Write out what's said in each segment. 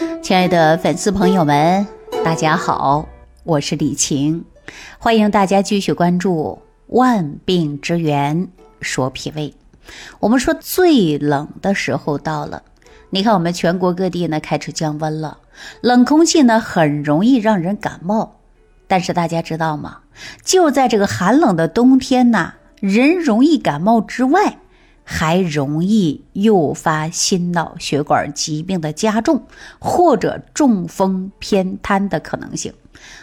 亲爱的粉丝朋友们，大家好，我是李晴，欢迎大家继续关注《万病之源说脾胃》。我们说最冷的时候到了，你看我们全国各地呢开始降温了，冷空气呢很容易让人感冒。但是大家知道吗？就在这个寒冷的冬天呐，人容易感冒之外。还容易诱发心脑血管疾病的加重，或者中风偏瘫的可能性。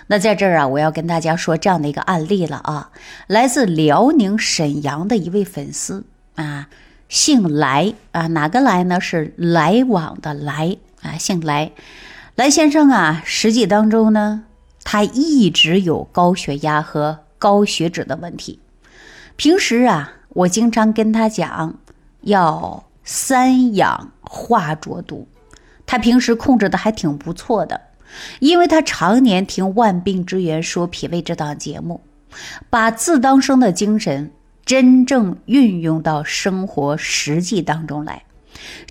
那在这儿啊，我要跟大家说这样的一个案例了啊，来自辽宁沈阳的一位粉丝啊，姓来啊，哪个来呢？是来往的来啊，姓来。来先生啊，实际当中呢，他一直有高血压和高血脂的问题，平时啊。我经常跟他讲，要三养化浊毒，他平时控制的还挺不错的，因为他常年听《万病之源说脾胃》这档节目，把自当生的精神真正运用到生活实际当中来。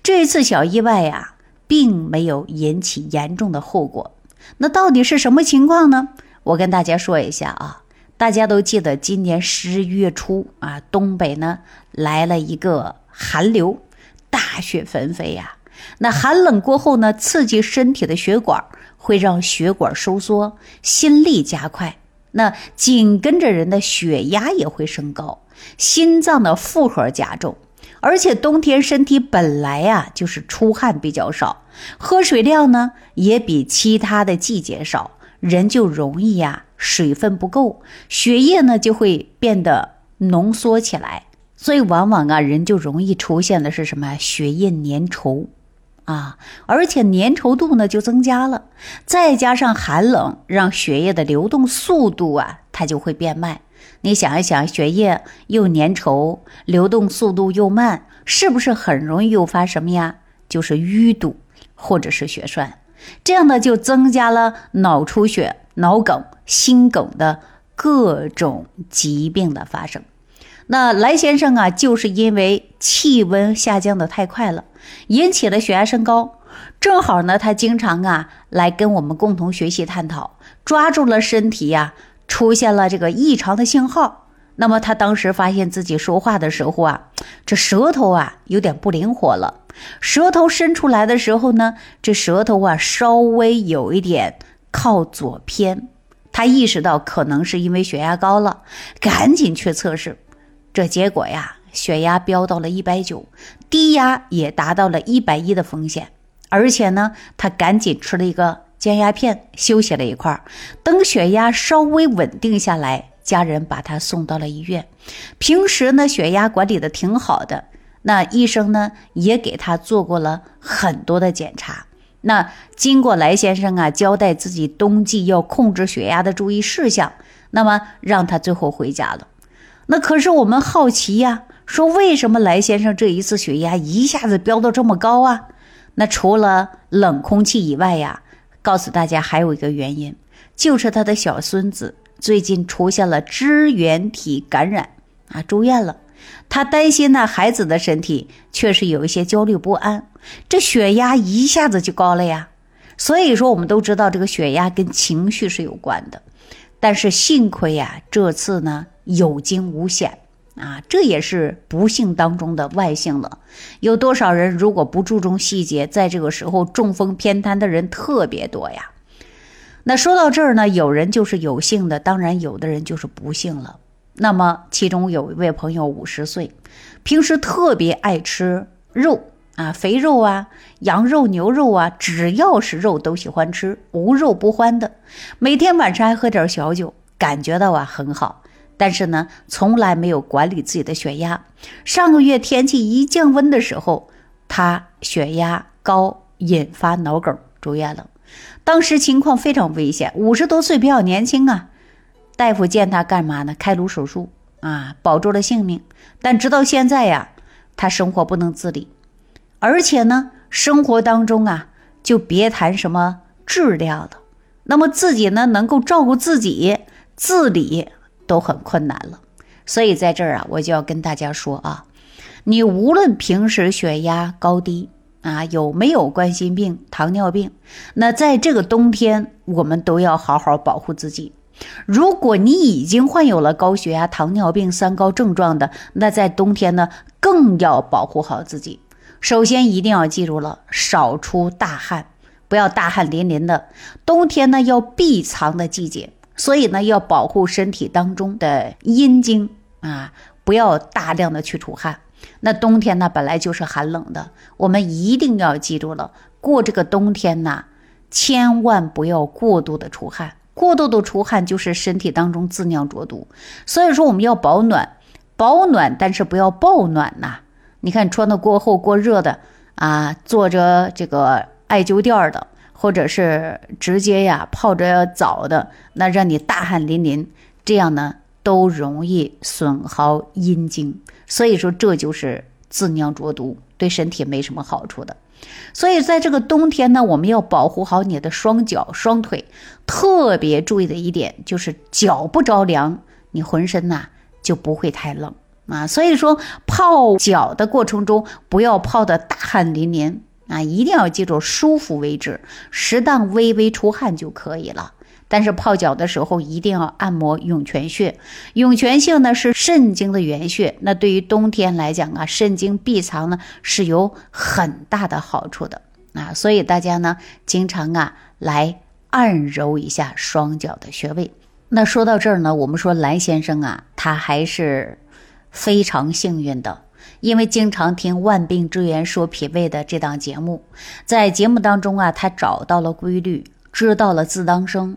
这次小意外呀，并没有引起严重的后果。那到底是什么情况呢？我跟大家说一下啊。大家都记得，今年十一月初啊，东北呢来了一个寒流，大雪纷飞呀。那寒冷过后呢，刺激身体的血管，会让血管收缩，心率加快。那紧跟着人的血压也会升高，心脏的负荷加重。而且冬天身体本来呀就是出汗比较少，喝水量呢也比其他的季节少。人就容易呀，水分不够，血液呢就会变得浓缩起来，所以往往啊，人就容易出现的是什么？血液粘稠，啊，而且粘稠度呢就增加了，再加上寒冷，让血液的流动速度啊，它就会变慢。你想一想，血液又粘稠，流动速度又慢，是不是很容易诱发什么呀？就是淤堵或者是血栓。这样呢，就增加了脑出血、脑梗、心梗的各种疾病的发生。那来先生啊，就是因为气温下降的太快了，引起了血压升高。正好呢，他经常啊来跟我们共同学习探讨，抓住了身体呀出现了这个异常的信号。那么他当时发现自己说话的时候啊，这舌头啊有点不灵活了。舌头伸出来的时候呢，这舌头啊稍微有一点靠左偏。他意识到可能是因为血压高了，赶紧去测试。这结果呀，血压飙到了一百九，低压也达到了一百一的风险。而且呢，他赶紧吃了一个降压片，休息了一块儿。等血压稍微稳定下来。家人把他送到了医院，平时呢血压管理的挺好的，那医生呢也给他做过了很多的检查。那经过来先生啊交代自己冬季要控制血压的注意事项，那么让他最后回家了。那可是我们好奇呀，说为什么来先生这一次血压一下子飙到这么高啊？那除了冷空气以外呀，告诉大家还有一个原因，就是他的小孙子。最近出现了支原体感染啊，住院了。他担心呢，孩子的身体确实有一些焦虑不安，这血压一下子就高了呀。所以说，我们都知道这个血压跟情绪是有关的。但是幸亏呀，这次呢有惊无险啊，这也是不幸当中的万幸了。有多少人如果不注重细节，在这个时候中风偏瘫的人特别多呀。那说到这儿呢，有人就是有幸的，当然有的人就是不幸了。那么其中有一位朋友五十岁，平时特别爱吃肉啊，肥肉啊，羊肉、牛肉啊，只要是肉都喜欢吃，无肉不欢的。每天晚上还喝点小酒，感觉到啊很好。但是呢，从来没有管理自己的血压。上个月天气一降温的时候，他血压高，引发脑梗住院了。当时情况非常危险，五十多岁比较年轻啊。大夫见他干嘛呢？开颅手术啊，保住了性命。但直到现在呀，他生活不能自理，而且呢，生活当中啊，就别谈什么质量了。那么自己呢，能够照顾自己、自理都很困难了。所以在这儿啊，我就要跟大家说啊，你无论平时血压高低。啊，有没有冠心病、糖尿病？那在这个冬天，我们都要好好保护自己。如果你已经患有了高血压、糖尿病、三高症状的，那在冬天呢，更要保护好自己。首先一定要记住了，少出大汗，不要大汗淋淋的。冬天呢，要闭藏的季节，所以呢，要保护身体当中的阴经啊，不要大量的去出汗。那冬天呢，本来就是寒冷的，我们一定要记住了，过这个冬天呢，千万不要过度的出汗，过度的出汗就是身体当中自酿浊毒。所以说，我们要保暖，保暖，但是不要暴暖呐。你看，穿的过厚、过热的啊，坐着这个艾灸垫的，或者是直接呀泡着澡的，那让你大汗淋淋，这样呢，都容易损耗阴经。所以说，这就是自酿浊毒，对身体没什么好处的。所以，在这个冬天呢，我们要保护好你的双脚、双腿。特别注意的一点就是，脚不着凉，你浑身呐就不会太冷啊。所以说，泡脚的过程中不要泡的大汗淋淋啊，一定要记住舒服为止，适当微微出汗就可以了。但是泡脚的时候一定要按摩涌泉穴，涌泉穴呢是肾经的原穴，那对于冬天来讲啊，肾经闭藏呢是有很大的好处的啊，所以大家呢经常啊来按揉一下双脚的穴位。那说到这儿呢，我们说蓝先生啊，他还是非常幸运的，因为经常听《万病之源说脾胃》的这档节目，在节目当中啊，他找到了规律，知道了自当生。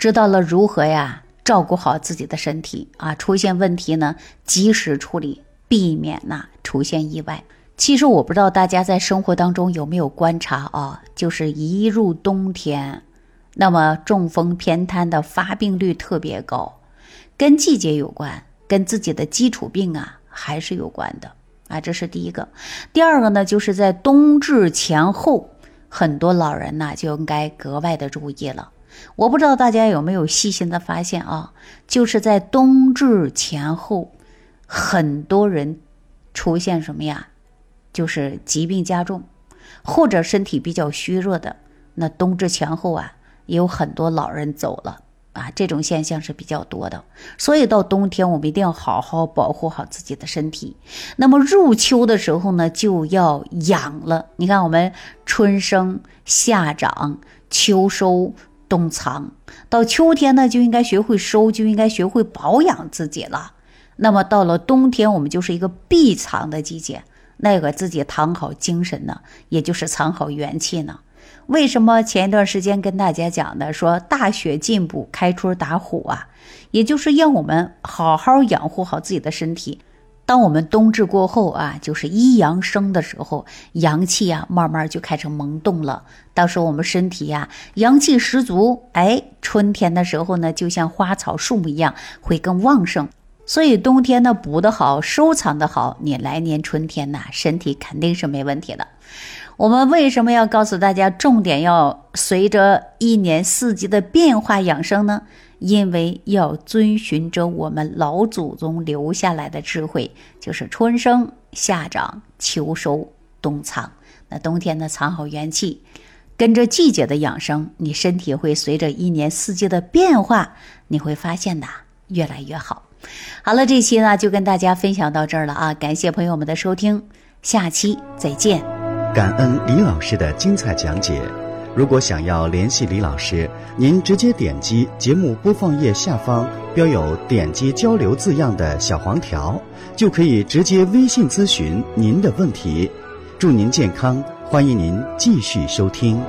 知道了如何呀照顾好自己的身体啊，出现问题呢及时处理，避免呐出现意外。其实我不知道大家在生活当中有没有观察啊，就是一入冬天，那么中风偏瘫的发病率特别高，跟季节有关，跟自己的基础病啊还是有关的啊，这是第一个。第二个呢，就是在冬至前后，很多老人呢就应该格外的注意了。我不知道大家有没有细心的发现啊，就是在冬至前后，很多人出现什么呀？就是疾病加重，或者身体比较虚弱的。那冬至前后啊，也有很多老人走了啊，这种现象是比较多的。所以到冬天，我们一定要好好保护好自己的身体。那么入秋的时候呢，就要养了。你看，我们春生夏长秋收。冬藏到秋天呢，就应该学会收，就应该学会保养自己了。那么到了冬天，我们就是一个闭藏的季节，那个自己藏好精神呢，也就是藏好元气呢。为什么前一段时间跟大家讲的说大雪进补，开春打虎啊？也就是让我们好好养护好自己的身体。当我们冬至过后啊，就是一阳生的时候，阳气啊慢慢就开始萌动了。到时候我们身体呀阳气十足，哎，春天的时候呢，就像花草树木一样，会更旺盛。所以冬天呢补得好，收藏的好，你来年春天呐，身体肯定是没问题的。我们为什么要告诉大家，重点要随着一年四季的变化养生呢？因为要遵循着我们老祖宗留下来的智慧，就是春生、夏长、秋收、冬藏。那冬天呢，藏好元气，跟着季节的养生，你身体会随着一年四季的变化，你会发现呐，越来越好。好了，这期呢就跟大家分享到这儿了啊！感谢朋友们的收听，下期再见。感恩李老师的精彩讲解。如果想要联系李老师，您直接点击节目播放页下方标有“点击交流”字样的小黄条，就可以直接微信咨询您的问题。祝您健康，欢迎您继续收听。